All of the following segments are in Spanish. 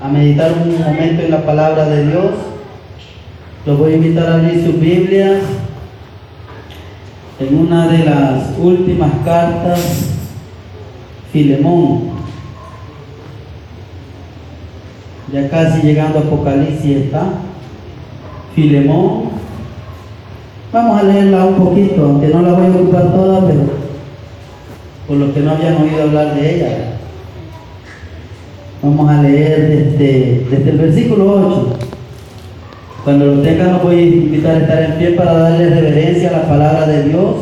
a meditar un momento en la palabra de Dios. Los voy a invitar a abrir sus Biblias en una de las últimas cartas, Filemón. Ya casi llegando a Apocalipsis está. Filemón. Vamos a leerla un poquito, aunque no la voy a ocupar toda, pero por los que no habían oído hablar de ella. Vamos a leer desde, desde el versículo 8. Cuando lo tengan, los voy a invitar a estar en pie para darle reverencia a la palabra de Dios.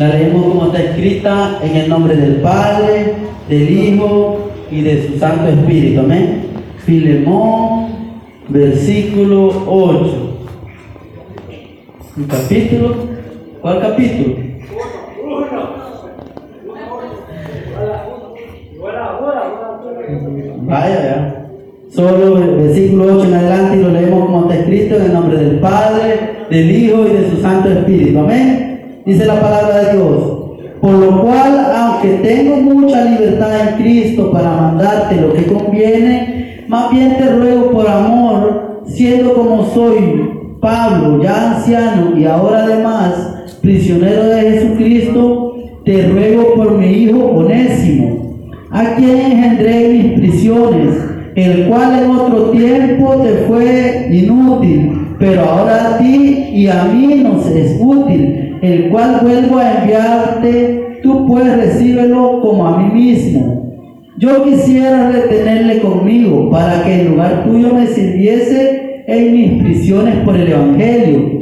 La leemos como está escrita en el nombre del Padre, del Hijo y de su Santo Espíritu. Amén. Filemón, versículo 8. ¿Un capítulo? ¿Cuál capítulo? Vaya, ya. Solo versículo 8 en adelante y lo leemos como está escrito en el nombre del Padre, del Hijo y de su Santo Espíritu. Amén. Dice la palabra de Dios. Por lo cual, aunque tengo mucha libertad en Cristo para mandarte lo que conviene, más bien te ruego por amor, siendo como soy Pablo, ya anciano y ahora además prisionero de Jesucristo, te ruego por mi hijo Onésimo, a quien engendré en mis prisiones, el cual en otro tiempo te fue inútil, pero ahora a ti y a mí nos es útil, el cual vuelvo a enviarte, tú pues recíbelo como a mí mismo. Yo quisiera retenerle conmigo para que en lugar tuyo me sirviese en mis prisiones por el Evangelio.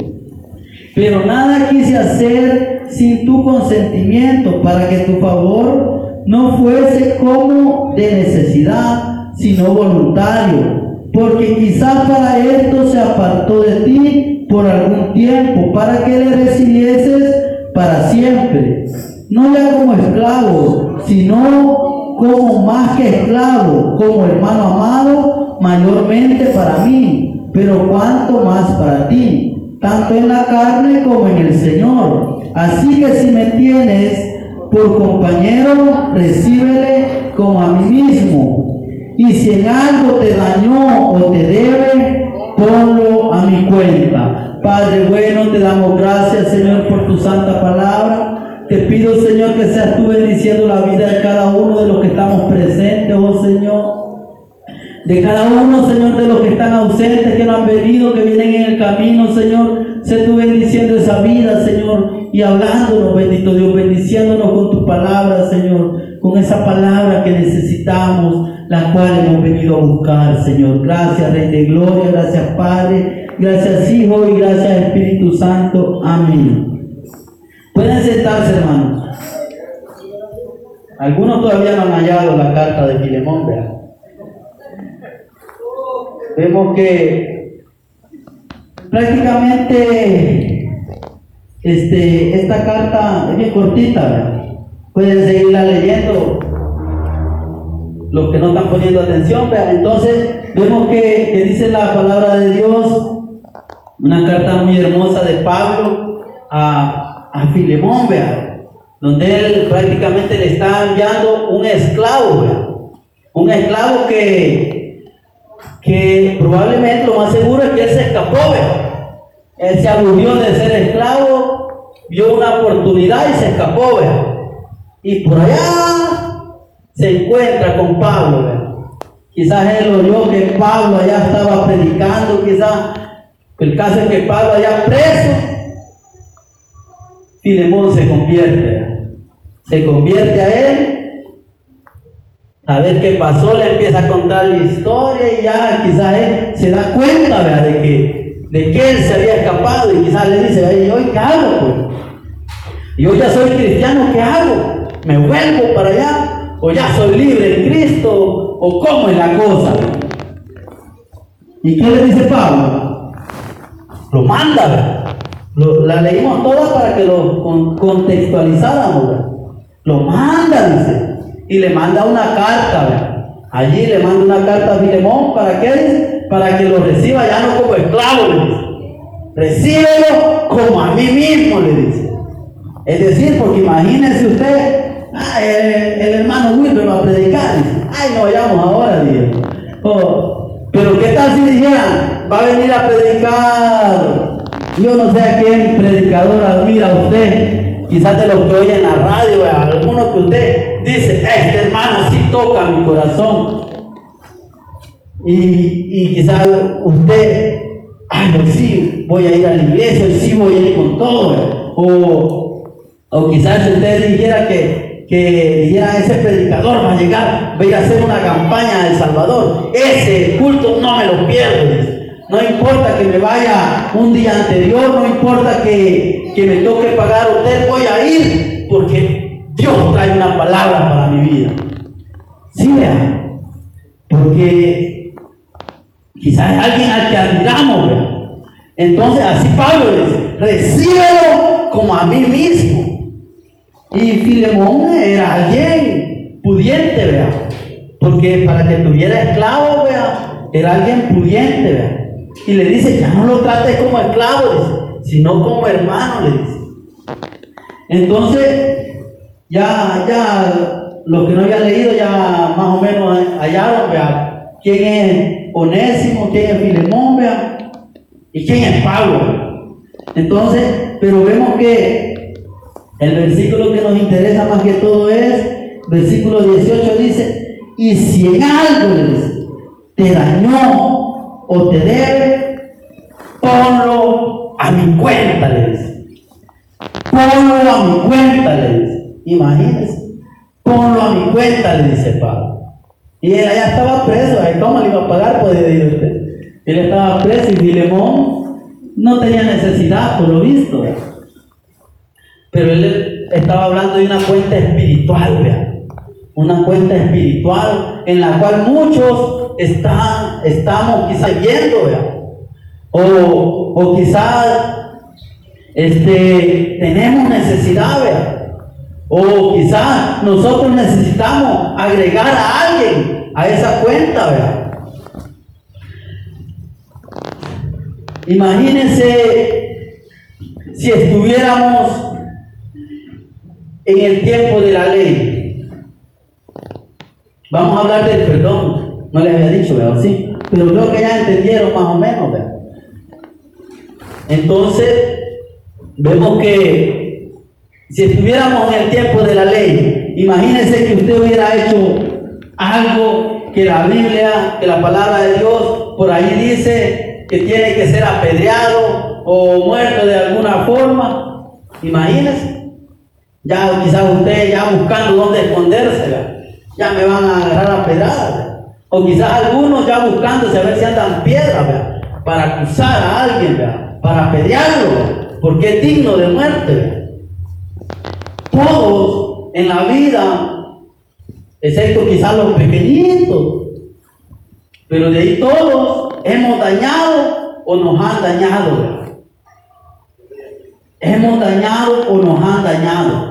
Pero nada quise hacer sin tu consentimiento para que tu favor no fuese como de necesidad, sino voluntario. Porque quizás para esto se apartó de ti por algún tiempo, para que le recibieses para siempre. No ya como esclavo, sino como más que esclavo, como hermano amado, mayormente para mí, pero cuanto más para ti, tanto en la carne como en el Señor. Así que si me tienes por compañero, recíbele como a mí mismo. Y si en algo te dañó o te debe, ponlo a mi cuenta. Padre bueno, te damos gracias, Señor, por tu santa palabra. Te pido, Señor, que seas tú bendiciendo la vida de cada uno de los que estamos presentes, oh Señor. De cada uno, Señor, de los que están ausentes, que no han venido, que vienen en el camino, Señor. Sé tú bendiciendo esa vida, Señor, y hablándonos, bendito Dios, bendiciéndonos con tu palabra, Señor, con esa palabra que necesitamos, la cual hemos venido a buscar, Señor. Gracias, Rey de Gloria, gracias, Padre, gracias, Hijo, y gracias, Espíritu Santo. Amén. Pueden sentarse, hermanos. Algunos todavía no han hallado la carta de Filemón, ¿verdad? Vemos que prácticamente este, esta carta es bien cortita. Pueden seguirla leyendo los que no están poniendo atención, ¿verdad? Entonces vemos que, que dice la palabra de Dios, una carta muy hermosa de Pablo a, a Filemón, ¿verdad? donde él prácticamente le está enviando un esclavo, un esclavo que, que probablemente lo más seguro es que él se escapó, él se aburrió de ser esclavo, vio una oportunidad y se escapó, ¿verdad? y por allá se encuentra con Pablo, ¿verdad? quizás él oyó que Pablo allá estaba predicando, quizás el caso es que Pablo allá preso, Filemón se convierte, se convierte a él, a ver qué pasó, le empieza a contar la historia y ya quizás él se da cuenta ¿verdad? de que de que él se había escapado y quizás le dice, ¿y hoy qué hago? Yo ya soy cristiano, ¿qué hago? ¿Me vuelvo para allá? ¿O ya soy libre en Cristo? ¿O cómo es la cosa? ¿Y qué le dice Pablo? Lo manda, la leímos toda para que lo con, contextualizáramos. Lo manda, dice. Y le manda una carta. Allí le manda una carta a Filemón. ¿Para qué? Para que lo reciba ya no como esclavo, le dice. Recíbelo como a mí mismo, le dice. Es decir, porque imagínense usted, ah, el, hermano Wilber va a predicar. Ay, no vayamos ahora, Dios. Oh, pero ¿qué tal si dijeran, va a venir a predicar? Yo no sé a qué predicador admira usted, quizás de los que oye en la radio, alguno que usted dice, este hermano sí toca mi corazón. Y, y quizás usted, ay, no, sí, voy a ir a la iglesia, sí voy a ir con todo. O, o quizás usted dijera que que dijera ese predicador va a llegar, va a ir a hacer una campaña de Salvador. Ese culto no me lo pierdo. No importa que me vaya un día anterior, no importa que, que me toque pagar hotel, voy a ir porque Dios trae una palabra para mi vida. Sí, vean, porque quizás es alguien al que admiramos, vean. Entonces, así Pablo dice, recíbelo como a mí mismo. Y Filemón era alguien pudiente, vea. Porque para que tuviera esclavo, vea, era alguien pudiente, vea. Y le dice, ya no lo trates como esclavo, sino como hermano, le dice. Entonces, ya, ya, los que no habían leído ya más o menos hallaron, vea, quién es Onésimo, quién es Filemón, vea, y quién es Pablo. Entonces, pero vemos que el versículo que nos interesa más que todo es, versículo 18 dice, y si en algo te dañó o te debe, ponlo a mi cuenta, le dice. Ponlo a mi cuenta, le dice. Imagínense. Ponlo a mi cuenta, le dice Pablo. Y él allá estaba preso, ¿cómo le iba a pagar? Puede decir usted. Él estaba preso y Filemón no tenía necesidad, por lo visto. Pero él estaba hablando de una cuenta espiritual, vean. Una cuenta espiritual en la cual muchos están, estamos quizás viendo. O, o quizás este, tenemos necesidad, vean. O quizás nosotros necesitamos agregar a alguien a esa cuenta, vean. Imagínense si estuviéramos en el tiempo de la ley. Vamos a hablar del perdón. No les había dicho, ¿verdad? Sí. Pero creo que ya entendieron más o menos, ¿verdad? Entonces, vemos que si estuviéramos en el tiempo de la ley, imagínense que usted hubiera hecho algo que la Biblia, que la palabra de Dios por ahí dice que tiene que ser apedreado o muerto de alguna forma. Imagínense. Ya quizás usted ya buscando dónde esconderse, ya me van a agarrar a pedradas. O quizás algunos ya buscándose a ver si andan piedras, para acusar a alguien, para apedrearlo, porque es digno de muerte. Todos en la vida, excepto quizás los pequeñitos, pero de ahí todos hemos dañado o nos han dañado. Hemos dañado o nos han dañado.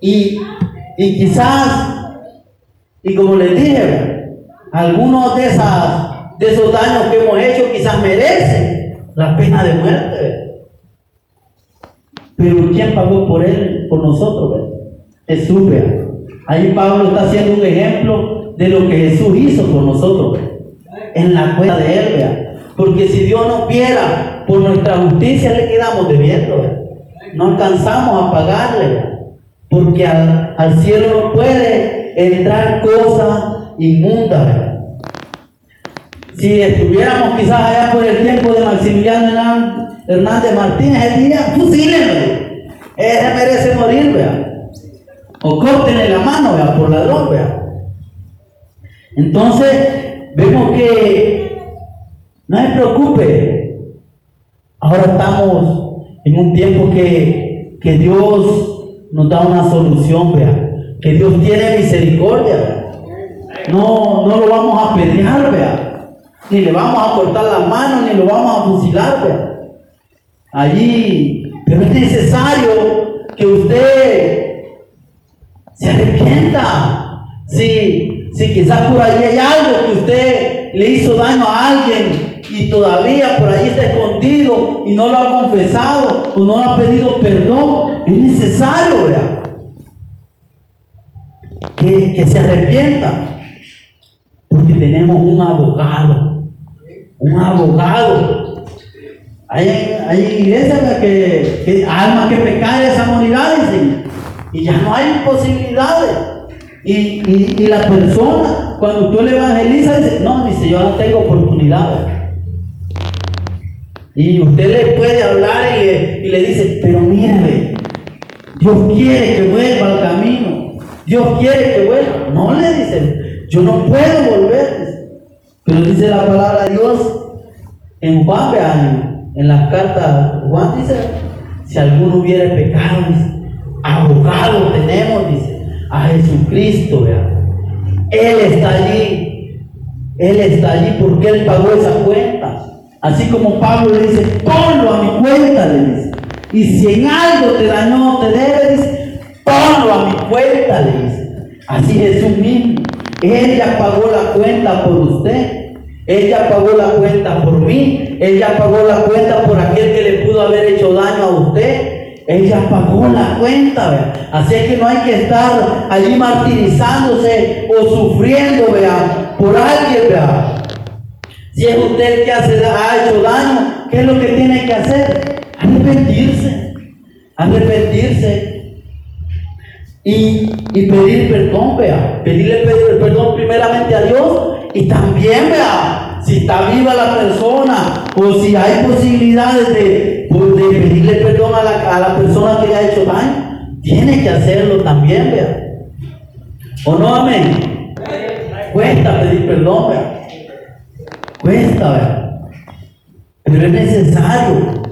Y, y quizás, y como les dije, algunos de, esas, de esos daños que hemos hecho quizás merecen la pena de muerte. Pero ¿quién pagó por él, por nosotros? Jesús. Ahí Pablo está haciendo un ejemplo de lo que Jesús hizo por nosotros, en la cuenta de él. Porque si Dios nos viera por nuestra justicia, le quedamos debiendo, No alcanzamos a pagarle, porque al, cielo no puede entrar cosa inmunda. Si estuviéramos quizás allá por el tiempo de Maximiliano Hernández Martínez, él diría, fusílenlo. Ese merece morir, vea. O córtenle la mano, vea, por ladrón, vea. Entonces, vemos que no se preocupe. Ahora estamos en un tiempo que, que Dios nos da una solución, vea. Que Dios tiene misericordia, No, no lo vamos a pelear, vea. Ni le vamos a cortar la mano, ni lo vamos a fusilar, vea. Allí, pero es necesario que usted se arrepienta. Si, si quizás por ahí hay algo que usted le hizo daño a alguien, y todavía por ahí está escondido y no lo ha confesado o no ha pedido perdón, es necesario que, que se arrepienta. Porque tenemos un abogado. Un abogado. Hay, hay iglesias que, que alma que pecar esa morirá, dicen. Y ya no hay posibilidades. Y, y, y, la persona, cuando tú le evangelizas, dice, no, dice, yo no tengo oportunidades. Y usted le puede hablar y le, dice, pero mire, Dios quiere que vuelva al camino. Dios quiere que vuelva. No le dice, yo no puedo volver. Pero dice la palabra de Dios en Juan, vean, en las cartas, Juan dice, si alguno hubiera pecado, dice, abogado tenemos, dice, a Jesucristo, vean. Él está allí. Él está allí porque Él pagó esa cuenta. Así como Pablo le dice, ponlo a mi cuenta, le dice. Y si en algo te dañó, te debe, dice, ponlo a mi cuenta, le dice. Así Jesús mismo. Ella pagó la cuenta por usted. Ella pagó la cuenta por mí. Ella pagó la cuenta por aquel que le pudo haber hecho daño a usted. Ella pagó la cuenta, ¿vea? Así es que no hay que estar allí martirizándose o sufriendo, vea, por alguien, vea. Si es usted el que ha hecho daño, ¿qué es lo que tiene que hacer? Arrepentirse, arrepentirse y, y pedir perdón, vea. Pedirle perdón primeramente a Dios y también, vea, si está viva la persona o si hay posibilidades de, de pedirle perdón a la, a la persona que le ha hecho daño, tiene que hacerlo también, vea. ¿O no, amén? Cuesta pedir perdón, vea. Cuesta. Pero es necesario.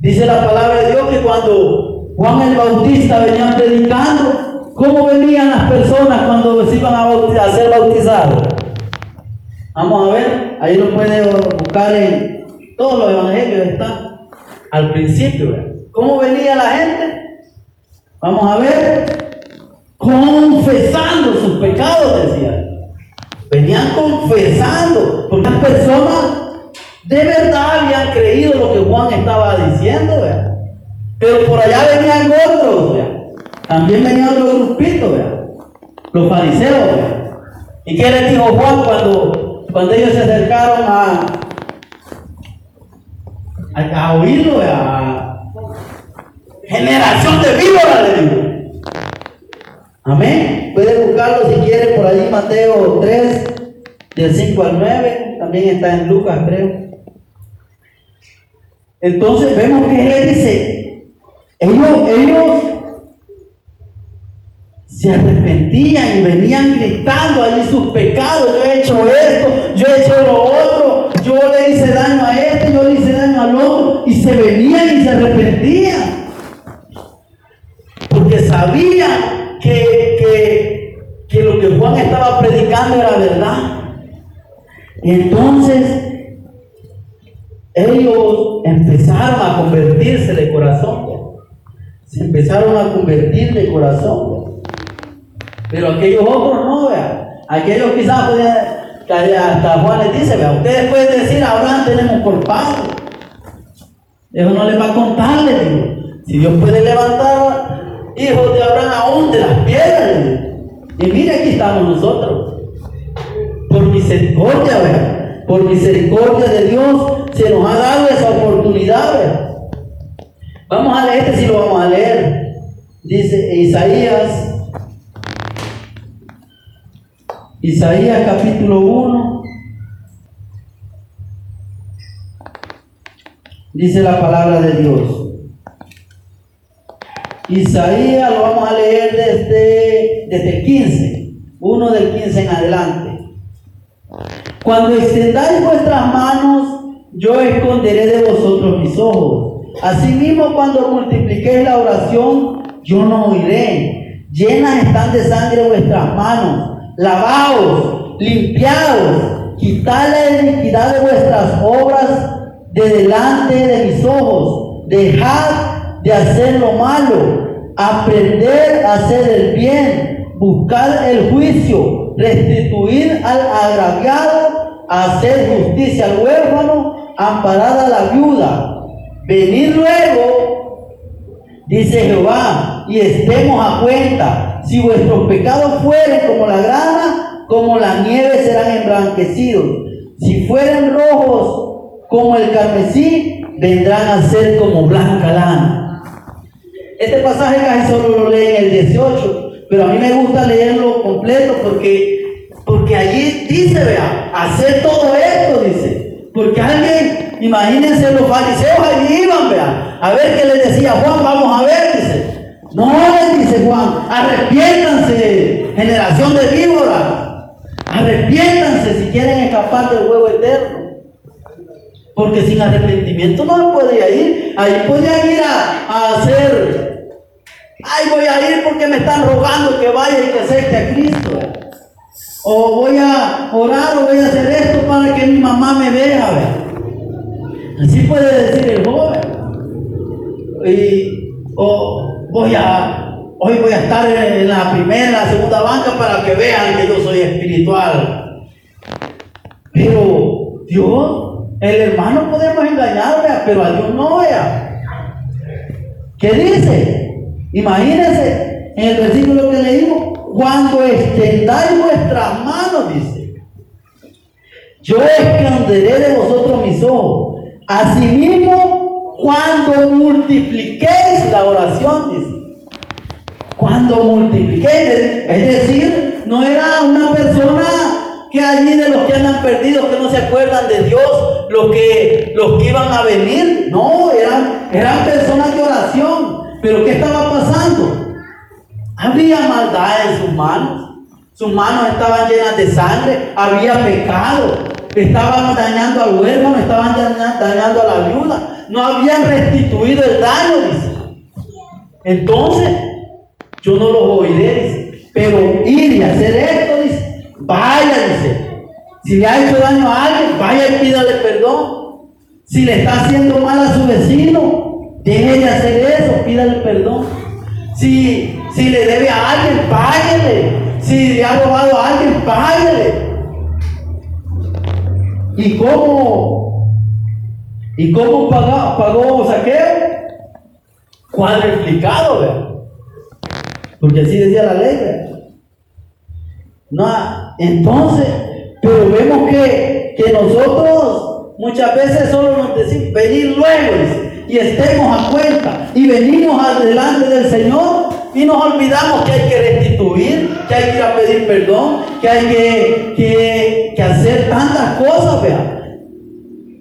Dice la palabra de Dios que cuando Juan el Bautista venía predicando, ¿cómo venían las personas cuando se iban a, ser bautizados? Vamos a ver, ahí lo puede buscar en todos los evangelios, está al principio. ¿Cómo venía la gente? Vamos a ver, confesando sus pecados, decía. Venían confesando, porque las personas de verdad habían creído lo que Juan estaba diciendo, Pero por allá venían otros, También venía otro grupito, Los fariseos, ¿Y qué les dijo Juan cuando, cuando ellos se acercaron a, a, oírlo, generación de víboras, le dijo. Amén. Puede buscarlo si quiere por ahí, Mateo 3, del 5 al 9. También está en Lucas, creo. Entonces vemos que él dice, ellos, ellos se arrepentían y venían gritando allí sus pecados. Yo he hecho esto, yo he hecho lo otro, yo le hice daño a este, yo le hice daño al otro. Y se venían y se arrepentían. Porque sabían que, que, lo que Juan estaba predicando era verdad. Entonces, ellos empezaron a convertirse de corazón. Se empezaron a convertir de corazón. Pero aquellos otros no, vean. Aquellos quizás podían, hasta Juan les dice, vean, ustedes pueden decir, ahora tenemos por padre. Eso no les va a contarle, Si Dios puede levantar hijos de Abraham aún de las piedras. Y mire, aquí estamos nosotros. Por misericordia, Por misericordia de Dios se nos ha dado esa oportunidad, Vamos a leer este, si lo vamos a leer. Dice Isaías, Isaías capítulo 1. Dice la palabra de Dios. Isaías lo vamos a leer desde, desde el 15, uno del 15 en adelante. Cuando extendáis vuestras manos, yo esconderé de vosotros mis ojos. Asimismo, cuando multipliquéis la oración, yo no oiré. Llenas están de sangre vuestras manos. Lavaos, limpiaos, quitad la iniquidad de vuestras obras de delante de mis ojos. Dejad de hacer lo malo, aprender a hacer el bien, buscar el juicio, restituir al agraviado, hacer justicia al huérfano, amparar a la viuda. Venir luego, dice Jehová, y estemos a cuenta. Si vuestros pecados fueren como la grana, como la nieve serán emblanquecidos. Si fueran rojos como el carmesí, vendrán a ser como blanca lana. Este pasaje casi solo lo lee en el 18, pero a mí me gusta leerlo completo porque, porque allí dice, vea, hacer todo esto, dice. Porque alguien, imagínense los fariseos allí iban, vea, a ver qué les decía Juan, vamos a ver, dice. No dice Juan, arrepiéntanse, generación de víboras. Arrepiéntanse si quieren escapar del huevo eterno. Porque sin arrepentimiento no puede ir. Ahí podían ir a, hacer. Ay, voy a ir porque me están rogando que vaya y que acepte a Cristo. O voy a orar o voy a hacer esto para que mi mamá me vea. Así puede decir el joven. Y, o voy a, hoy voy a estar en la primera, segunda banca para que vean que yo soy espiritual. Pero Dios, el hermano podemos engañarle, pero a Dios no vea. ¿Qué dice? Imagínense en el versículo que leímos, cuando extendáis vuestras manos, dice, yo esconderé de vosotros mis ojos. Asimismo, cuando multipliquéis la oración, dice. Cuando multipliquéis, es decir, no era una persona que allí de los que andan perdidos, que no se acuerdan de Dios, los que, los que iban a venir, no, eran, eran personas de oración. Pero ¿qué estaba pasando? Había maldad en sus manos. Sus manos estaban llenas de sangre, había pecado, estaban dañando al huérfano, estaban dañando a la viuda, no habían restituido el daño, dice. Entonces, yo no los oiré, dice. Pero ir y hacer esto, dice. Vaya, dice. Si le ha hecho daño a alguien, vaya y pídale perdón. Si le está haciendo mal a su vecino, deje de hacer eso, pídale perdón. Si, si le debe a alguien, páguele. Si le ha robado a alguien, páguele. ¿Y cómo ¿Y cómo pagó, pagó saqueo? Cuadriplicado, ¿verdad? Porque así decía la ley, No, entonces, pero vemos que, que nosotros muchas veces solo nos decimos, venir luego, y estemos a cuenta, y venimos adelante del Señor, y nos olvidamos que hay que restituir, que hay que pedir perdón, que hay que, que, que hacer tantas cosas, ¿verdad?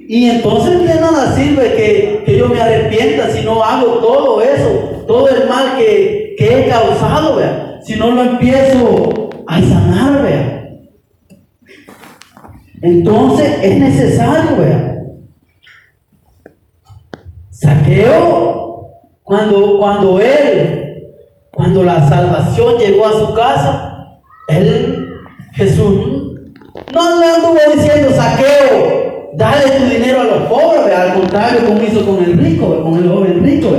Y entonces de nada sirve que, yo me arrepienta si no hago todo eso, todo el mal que, he causado, vea. Si no lo empiezo a sanar, vea. Entonces es necesario, vea. Saqueo, cuando, cuando él, cuando la salvación llegó a su casa, él, Jesús, no le anduvo diciendo saqueo, dale tu dinero a los pobres, al contrario, como hizo con el rico, con el joven rico.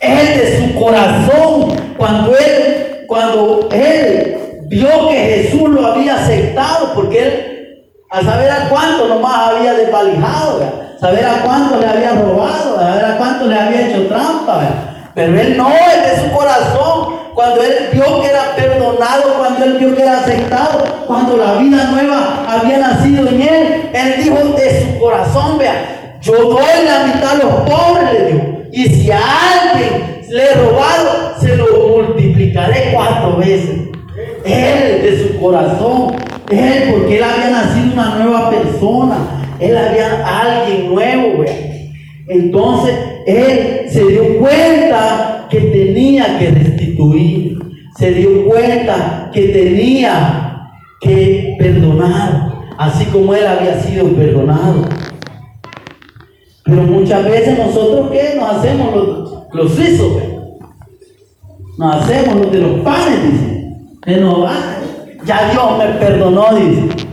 Él de su corazón, cuando él, cuando él vio que Jesús lo había aceptado, porque él, a saber a cuánto nomás había desvalijado, saber a cuánto le había robado, saber a cuánto le había hecho trampa, pero él no, él de su corazón, cuando él vio que era perdonado, cuando él vio que era aceptado, cuando la vida nueva había nacido en él, él dijo de su corazón, vea, yo doy la mitad a los pobres, le dijo. Y si a alguien le he robado, se lo multiplicaré cuatro veces. Él de su corazón, él porque él había nacido una nueva persona, él había alguien nuevo, vea. Entonces él se dio cuenta que tenía que restituir, se dio cuenta que tenía que perdonar, así como él había sido perdonado. Pero muchas veces nosotros qué nos hacemos los, los suizos, nos hacemos los de los panes, dice. ya Dios me perdonó, dice.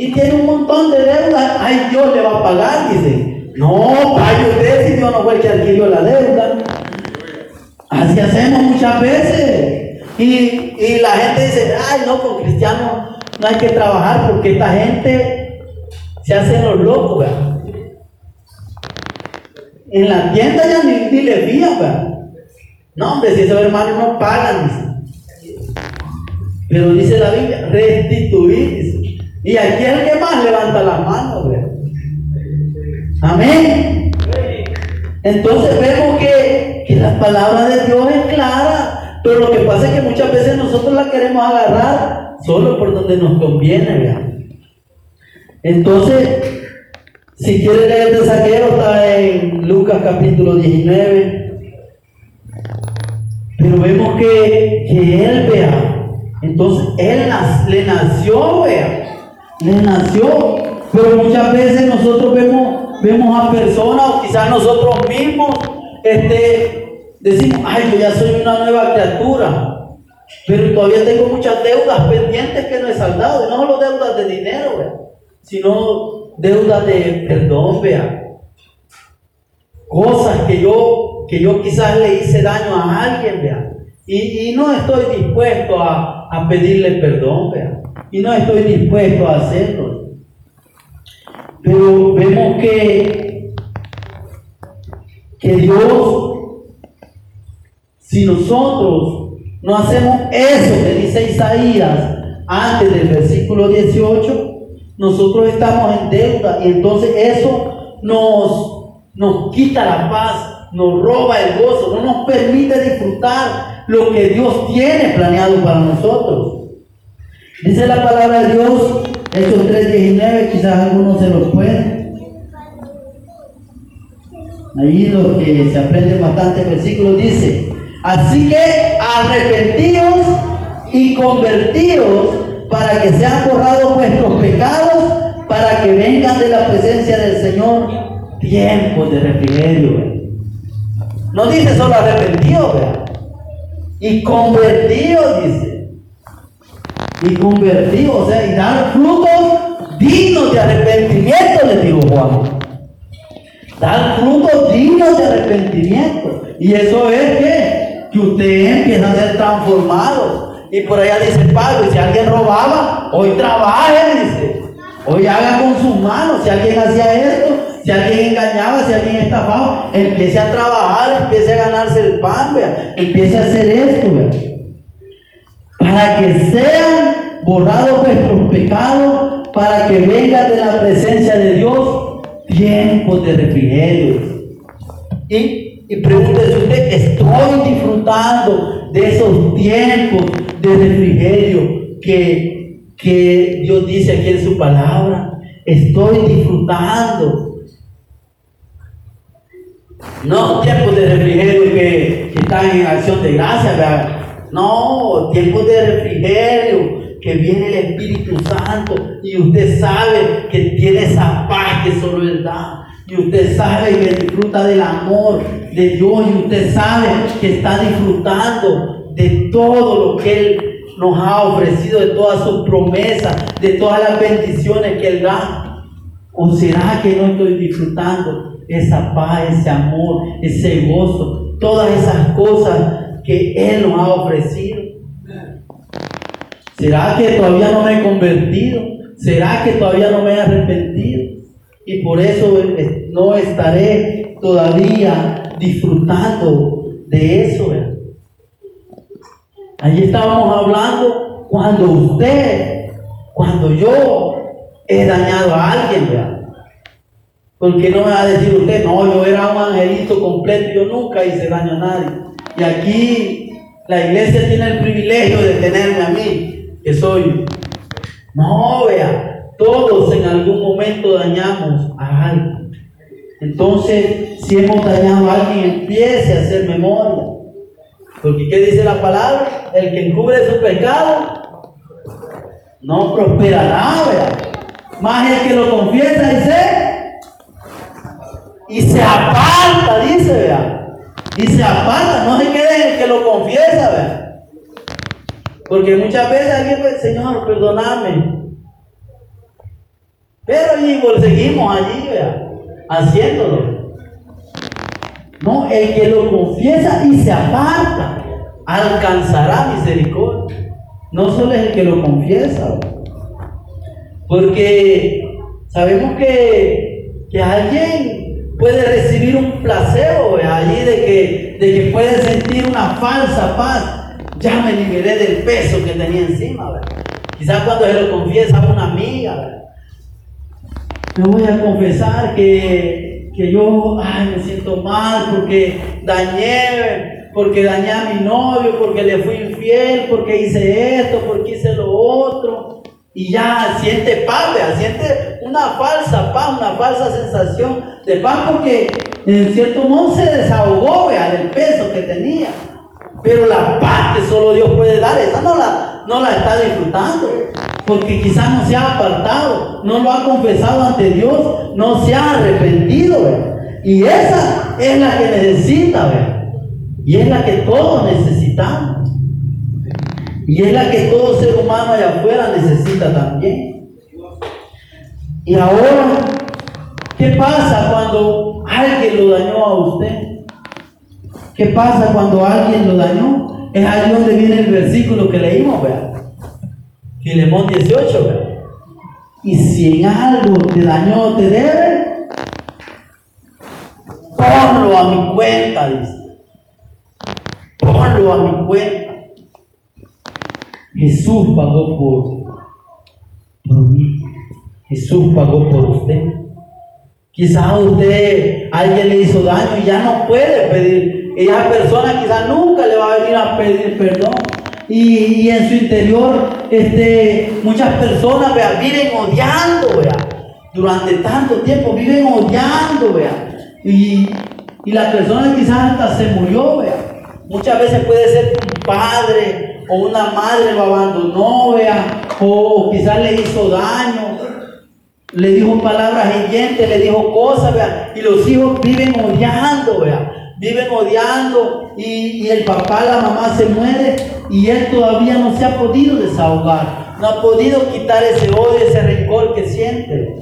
Y tiene un montón de deudas, ay Dios le va a pagar, dice. No, pague usted si Dios no fue el que adquirió la deuda. Así hacemos muchas veces. Y, y la gente dice, ay, no, con cristianos no hay que trabajar porque esta gente se hace los locos, ¿verdad? En la tienda ya ni, le fían, ¿verdad? No, hombre, si esos hermanos no pagan. Pero dice la Biblia, restituir. Y aquí es el que más levanta las manos. ¿verdad? Amén. Entonces vemos que, que la palabra de Dios es clara. Pero lo que pasa es que muchas veces nosotros la queremos agarrar solo por donde nos conviene. ¿verdad? Entonces, si quiere leer de saquero, está en Lucas capítulo 19. Pero vemos que, que él, vea, entonces él le nació, vea, nació. Pero muchas veces nosotros vemos, vemos a personas, o quizás nosotros mismos, este, decimos, ay, yo ya soy una nueva criatura. Pero todavía tengo muchas deudas pendientes que no he saldado. Y no solo deudas de dinero, vea, sino deudas de perdón, vea. Cosas que yo que yo quizás le hice daño a alguien, vea. Y, no estoy dispuesto a, a, pedirle perdón, vea. Y no estoy dispuesto a hacerlo. Pero vemos que, que Dios, si nosotros no hacemos eso que dice Isaías antes del versículo 18, nosotros estamos en deuda y entonces eso nos, nos quita la paz nos roba el gozo, no nos permite disfrutar lo que Dios tiene planeado para nosotros. Dice la palabra de Dios, Hechos 3.19, quizás algunos se lo pueden. Ahí lo que se aprende bastante versículo dice, así que arrepentidos y convertidos para que sean borrados vuestros pecados, para que vengan de la presencia del Señor tiempos de refrigerio. No dice solo arrepentido, vea. Y convertido, dice. Y convertido, o sea, y dar frutos dignos de arrepentimiento, le digo Juan. Dar frutos dignos de arrepentimiento. Y eso es que, que usted empieza a ser transformado. Y por allá dice Pablo, si alguien robaba, hoy trabaje, dice. Hoy haga con sus manos. Si alguien hacía esto, si alguien engañaba, si alguien estafaba, empiece a trabajar, empiece a ganarse el pan, vea, empiece a hacer esto, vea. Para que sean borrados vuestros pecados, para que vengan de la presencia de Dios tiempos de refrigerio. Y, pregúntese usted, ¿estoy disfrutando de esos tiempos de refrigerio que, que Dios dice aquí en su palabra? Estoy disfrutando no tiempos de refrigerio que, están en acción de gracia, No, tiempos de refrigerio que viene el Espíritu Santo y usted sabe que tiene esa paz que solo Él da. Y usted sabe que disfruta del amor de Dios y usted sabe que está disfrutando de todo lo que Él nos ha ofrecido, de todas sus promesas, de todas las bendiciones que Él da. ¿O será que no estoy disfrutando esa paz, ese amor, ese gozo, todas esas cosas que Él nos ha ofrecido. ¿Será que todavía no me he convertido? ¿Será que todavía no me he arrepentido? Y por eso no estaré todavía disfrutando de eso. Allí estábamos hablando cuando usted, cuando yo he dañado a alguien, ¿verdad? Porque no me va a decir usted, no, yo era un angelito completo, yo nunca hice daño a nadie. Y aquí la iglesia tiene el privilegio de tenerme a mí, que soy. No, vea, todos en algún momento dañamos a alguien. Entonces, si hemos dañado a alguien, empiece a hacer memoria. Porque ¿qué dice la palabra? El que encubre su pecado no prosperará, vea. Más el que lo confiesa y y se aparta, dice, vea. Y se aparta, no se quede el que lo confiesa, vea. Porque muchas veces alguien dice, Señor, perdóname. Pero allí seguimos allí, haciéndolo. No, el que lo confiesa y se aparta, alcanzará misericordia. No solo es el que lo confiesa, porque sabemos que, que alguien puede recibir un placebo allí de que, de que puede sentir una falsa paz. ya me liberé del peso que tenía encima. Quizás cuando se lo confiesa a una amiga, ¿verdad? Me voy a confesar que, que yo ay, me siento mal porque dañé, porque dañé a mi novio, porque le fui infiel, porque hice esto, porque hice lo otro. Y ya siente paz, ¿verdad? siente una falsa paz, una falsa sensación de paz porque en cierto modo se desahogó ¿verdad? del peso que tenía. Pero la paz que solo Dios puede dar, esa no la, no la está disfrutando. Porque quizás no se ha apartado, no lo ha confesado ante Dios, no se ha arrepentido. Y esa es la que necesita. ¿verdad? Y es la que todos necesitamos. Y es la que todo ser humano allá afuera necesita también. Y ahora, ¿qué pasa cuando alguien lo dañó a usted? ¿Qué pasa cuando alguien lo dañó? Es ahí donde viene el versículo que leímos, ¿verdad? Filemón 18, ¿verdad? Y si en algo te dañó te debe, ponlo a mi cuenta, dice. Ponlo a mi cuenta. Jesús pagó por, por mí. Jesús pagó por usted. Quizás usted, alguien le hizo daño y ya no puede pedir esa persona quizás nunca le va a venir a pedir perdón. Y, en su interior, este, muchas personas viven odiando, vea. durante tanto tiempo viven odiando, vea. Y, y la persona quizás hasta se murió, vea. Muchas veces puede ser un padre o una madre lo abandonó, vea, o, quizás le hizo daño, le dijo palabras hirientes, le dijo cosas, vea, y los hijos viven odiando, vea viven odiando y, el papá, la mamá se muere y él todavía no se ha podido desahogar, no ha podido quitar ese odio, ese rencor que siente.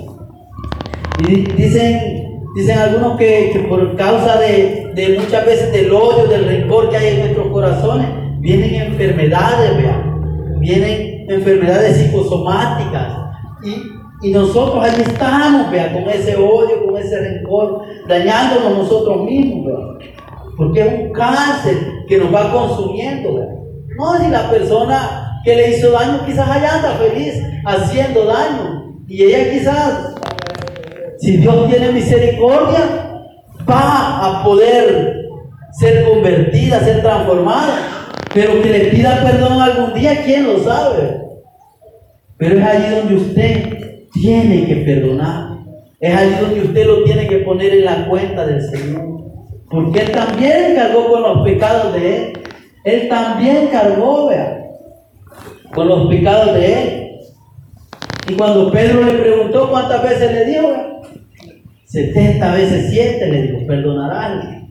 Y dicen, dicen algunos que, por causa de, de, muchas veces del odio, del rencor que hay en nuestros corazones, vienen enfermedades, vean, vienen enfermedades psicosomáticas. Y, y nosotros ahí estamos, vea, con ese odio, con ese rencor, dañándonos nosotros mismos. Porque es un cáncer que nos va consumiendo. No, si la persona que le hizo daño quizás allá anda feliz haciendo daño. Y ella quizás, si Dios tiene misericordia, va a poder ser convertida, ser transformada. Pero que le pida perdón algún día, ¿quién lo sabe? Pero es allí donde usted tiene que perdonar. Es ahí donde usted lo tiene que poner en la cuenta del Señor. Porque Él también cargó con los pecados de Él. Él también cargó, vea, con los pecados de Él. Y cuando Pedro le preguntó cuántas veces le dijo, 70 veces 7 le dijo, perdonará.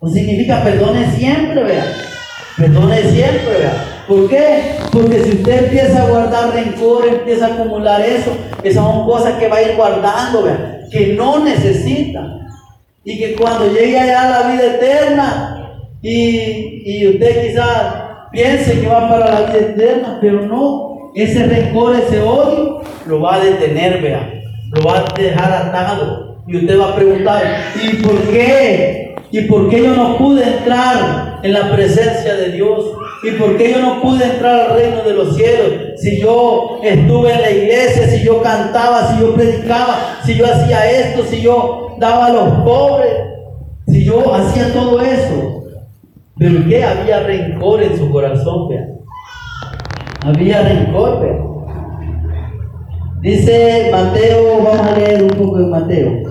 No significa perdone siempre, vea. Perdone siempre, vea. ¿Por qué? Porque si usted empieza a guardar rencor, empieza a acumular eso, esas son cosas que va a ir guardando, ¿vea? que no necesita. Y que cuando llegue allá a la vida eterna, y, y usted quizás piense que va para la vida eterna, pero no, ese rencor, ese odio, lo va a detener, vea, lo va a dejar atado. Y usted va a preguntar, ¿y por qué? ¿Y por qué yo no pude entrar en la presencia de Dios? ¿Y por qué yo no pude entrar al reino de los cielos? Si yo estuve en la iglesia, si yo cantaba, si yo predicaba, si yo hacía esto, si yo daba a los pobres, si yo hacía todo eso. Pero ¿qué? Había rencor en su corazón, vea. Había rencor, vea. Dice Mateo, vamos a leer un poco de Mateo.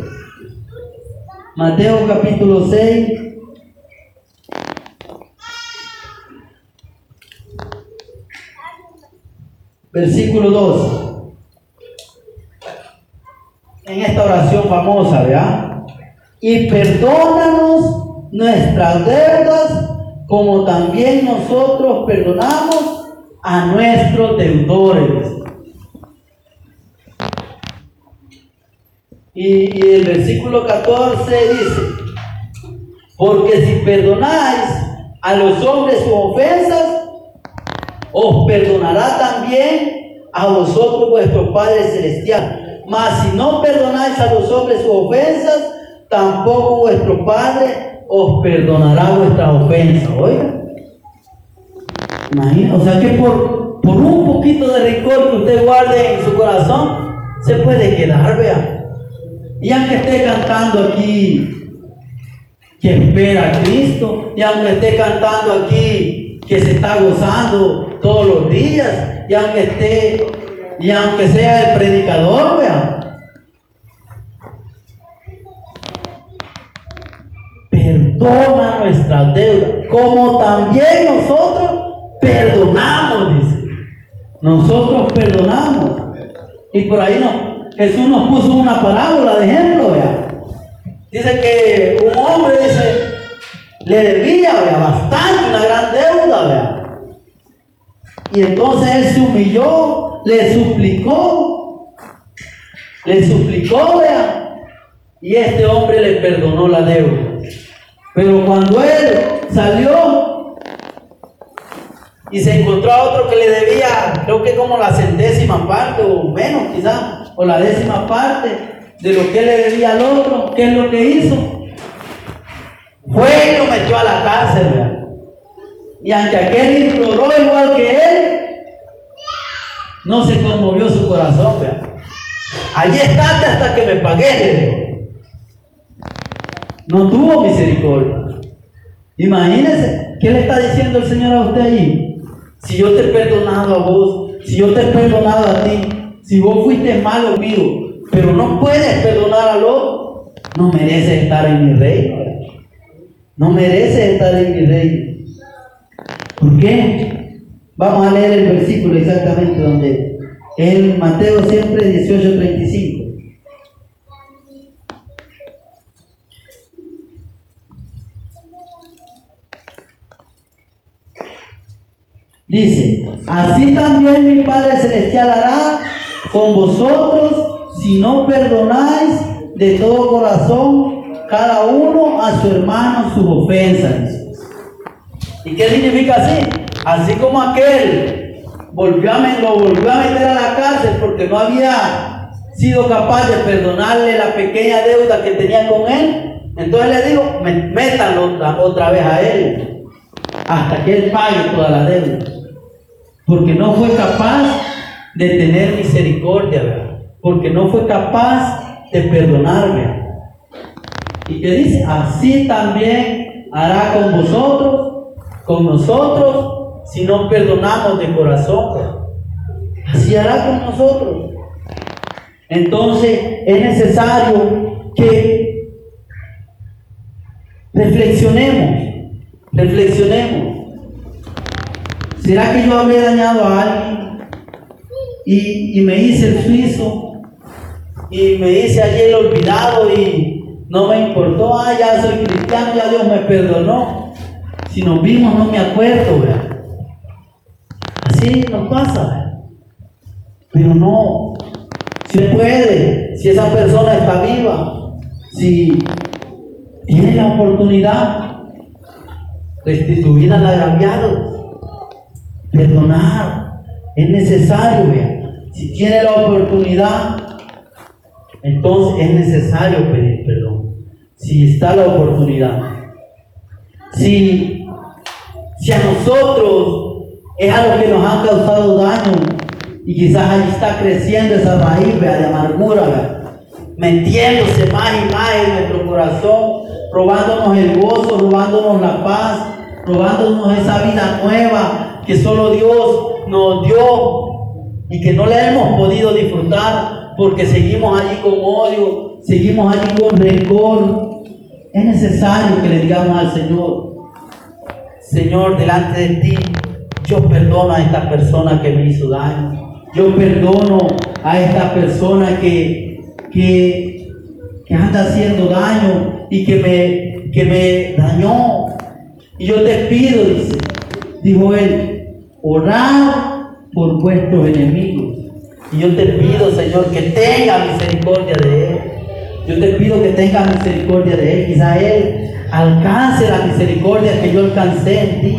Mateo capítulo 6. Versículo 2. En esta oración famosa, ¿verdad? Y perdónanos nuestras deudas como también nosotros perdonamos a nuestros deudores. Y, el versículo 14 dice, porque si perdonáis a los hombres sus ofensas, os perdonará también a vosotros vuestro Padre Celestial. Mas si no perdonáis a los hombres sus ofensas, tampoco vuestro Padre os perdonará vuestras ofensas. Oiga. Imagina, o sea que por, por un poquito de rencor que usted guarde en su corazón, se puede quedar, vea. Y aunque esté cantando aquí que espera a Cristo, y aunque esté cantando aquí que se está gozando todos los días, y aunque esté, y aunque sea el predicador, vea. Perdona nuestras deudas, como también nosotros perdonamos. Nosotros perdonamos. Y por ahí no, Jesús nos puso una parábola de ejemplo, vea. Dice que un hombre, dice, le debía, vea, bastante, una gran deuda, vea. Y entonces él se humilló, le suplicó, le suplicó, vea. Y este hombre le perdonó la deuda. Pero cuando él salió, y se encontró a otro que le debía, creo que como la centésima parte o menos quizás, o la décima parte de lo que le debía al otro. ¿Qué es lo que hizo? Fue y lo metió a la cárcel, ¿verdad? Y aunque aquel imploró igual que él, no se conmovió su corazón, ¿verdad? Allí estate hasta que me pagué, No tuvo misericordia. Imagínese, ¿qué le está diciendo el Señor a usted allí? Si yo te he perdonado a vos, si yo te he perdonado a ti, si vos fuiste malo mío, pero no puedes perdonar al otro, no mereces estar en mi reino. No mereces estar en mi reino. ¿Por qué? Vamos a leer el versículo exactamente donde en Mateo siempre 18:35. Dice, así también mi Padre Celestial hará con vosotros si no perdonáis de todo corazón cada uno a su hermano sus ofensas. ¿Y qué significa así? Así como aquel volvió a, lo volvió a meter a la cárcel porque no había sido capaz de perdonarle la pequeña deuda que tenía con él. Entonces le digo, métanlo otra vez a él hasta que él pague toda la deuda porque no fue capaz de tener misericordia, porque no fue capaz de perdonarme. Y que dice, así también hará con vosotros, con nosotros, si no perdonamos de corazón. Así hará con nosotros. Entonces es necesario que reflexionemos, reflexionemos. ¿Será que yo había dañado a alguien y, me hice el suizo y me hice el olvidado y no me importó, ah, ya soy cristiano, ya Dios me perdonó? Si nos vimos no me acuerdo, ¿verdad? Así nos pasa, Pero no, si puede, si esa persona está viva, si tiene la oportunidad, restituir al agraviado Perdonar es necesario, vean. Si tiene la oportunidad, entonces es necesario pedir perdón. Si está la oportunidad. Si, si a nosotros es algo que nos ha causado daño y quizás ahí está creciendo esa raíz de amargura, metiéndose más y más en nuestro corazón, robándonos el gozo, robándonos la paz, robándonos esa vida nueva, que solo Dios nos dio y que no le hemos podido disfrutar porque seguimos allí con odio, seguimos allí con rencor. Es necesario que le digamos al Señor, Señor, delante de ti, yo perdono a esta persona que me hizo daño. Yo perdono a esta persona que, que, que anda haciendo daño y que me, que me dañó. Y yo te pido, dice, dijo él, orar por vuestros enemigos. Y yo te pido, Señor, que tenga misericordia de él. Yo te pido que tenga misericordia de él. Quizá él alcance la misericordia que yo alcancé en ti.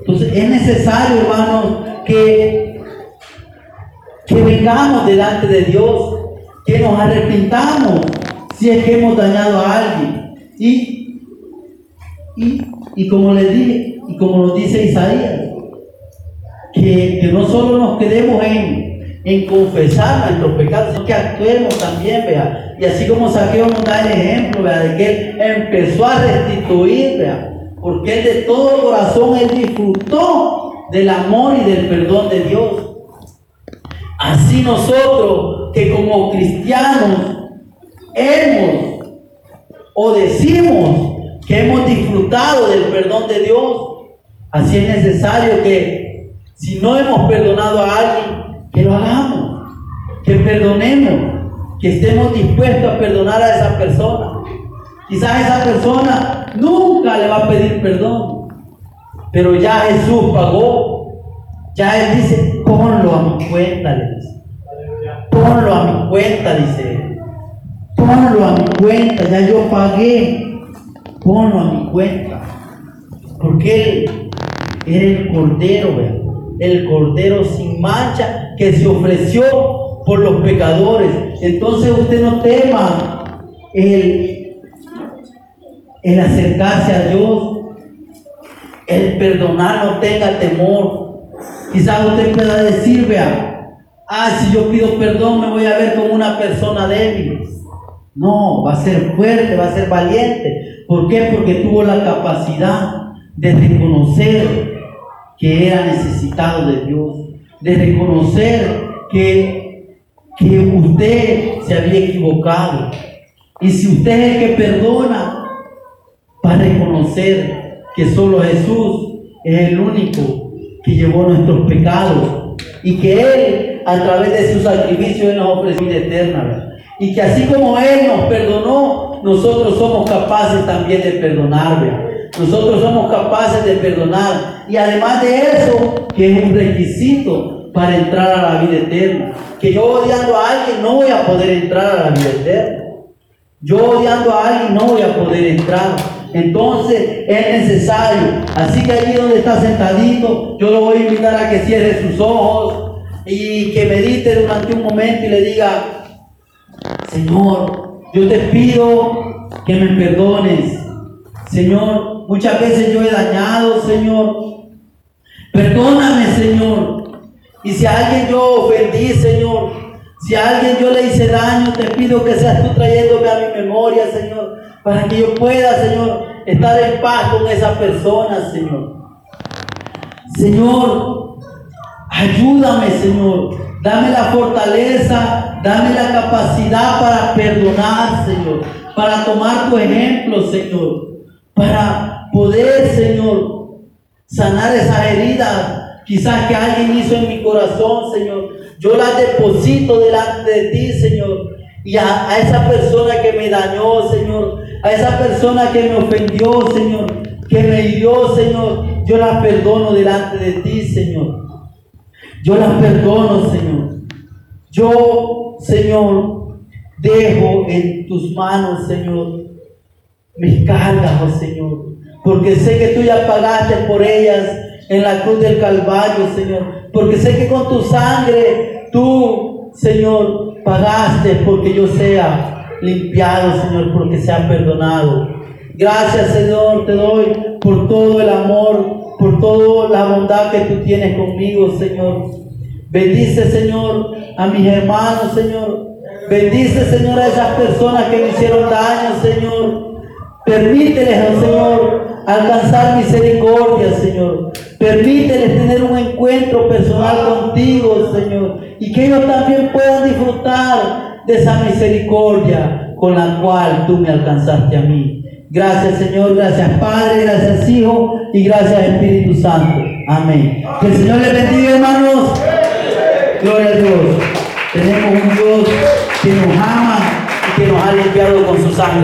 Entonces es necesario, hermanos, que, que vengamos delante de Dios, que nos arrepintamos si es que hemos dañado a alguien. Y, y, y como le dije, y como lo dice Isaías, que, que no solo nos quedemos en, en confesar nuestros pecados, sino que actuemos también, vea. Y así como Saqueo nos da el ejemplo, vea, de que él empezó a restituir, vea, porque él de todo corazón, él disfrutó del amor y del perdón de Dios. Así nosotros, que como cristianos hemos o decimos que hemos disfrutado del perdón de Dios, así es necesario que si no hemos perdonado a alguien, que lo hagamos, que perdonemos, que estemos dispuestos a perdonar a esa persona. Quizás esa persona nunca le va a pedir perdón, pero ya Jesús pagó. Ya Él dice, ponlo a mi cuenta, le dice. Ponlo a mi cuenta, dice Él. Ponlo a mi cuenta, ya yo pagué. Ponlo a mi cuenta. Porque Él era el Cordero, el Cordero sin mancha que se ofreció por los pecadores. Entonces usted no tema el, el acercarse a Dios, el perdonar, no tenga temor. Quizás usted pueda decir, vea, ah, si yo pido perdón me voy a ver como una persona débil. No, va a ser fuerte, va a ser valiente. ¿Por qué? Porque tuvo la capacidad de reconocer que era necesitado de Dios, de reconocer que, que usted se había equivocado. Y si usted es el que perdona, va a reconocer que solo Jesús es el único que llevó nuestros pecados y que Él, a través de su sacrificio, nos ofreció vida eterna. Y que así como Él nos perdonó, nosotros somos capaces también de perdonar. Nosotros somos capaces de perdonar. Y además de eso, que es un requisito para entrar a la vida eterna. Que yo odiando a alguien no voy a poder entrar a la vida eterna. Yo odiando a alguien no voy a poder entrar. Entonces es necesario. Así que allí donde está sentadito, yo lo voy a invitar a que cierre sus ojos y que medite durante un momento y le diga, Señor, yo te pido que me perdones. Señor, muchas veces yo he dañado, Señor. Perdóname, Señor. Y si a alguien yo ofendí, Señor, si a alguien yo le hice daño, te pido que seas tú trayéndome a mi memoria, Señor, para que yo pueda, Señor, estar en paz con esa persona, Señor. Señor, ayúdame, Señor. Dame la fortaleza, dame la capacidad para perdonar, Señor, para tomar tu ejemplo, Señor, para poder, Señor, sanar esas heridas quizás que alguien hizo en mi corazón, Señor. Yo las deposito delante de ti, Señor. Y a, a, esa persona que me dañó, Señor, a esa persona que me ofendió, Señor, que me hirió, Señor, yo las perdono delante de ti, Señor. Yo las perdono, Señor. Yo, Señor, dejo en tus manos, Señor, mis cargas, oh Señor. Porque sé que tú ya pagaste por ellas en la cruz del Calvario, Señor. Porque sé que con tu sangre tú, Señor, pagaste porque yo sea limpiado, Señor, porque sea perdonado. Gracias, Señor, te doy por todo el amor por toda la bondad que tú tienes conmigo, Señor. Bendice, Señor, a mis hermanos, Señor. Bendice, Señor, a esas personas que me hicieron daño, Señor. Permíteles, oh Señor, alcanzar misericordia, Señor. Permíteles tener un encuentro personal contigo, Señor. Y que ellos también puedan disfrutar de esa misericordia con la cual tú me alcanzaste a mí. Gracias Señor, gracias Padre, gracias Hijo y gracias Espíritu Santo. Amén. Que el Señor les bendiga hermanos. Gloria a Dios. Tenemos un Dios que nos ama y que nos ha limpiado con su sangre.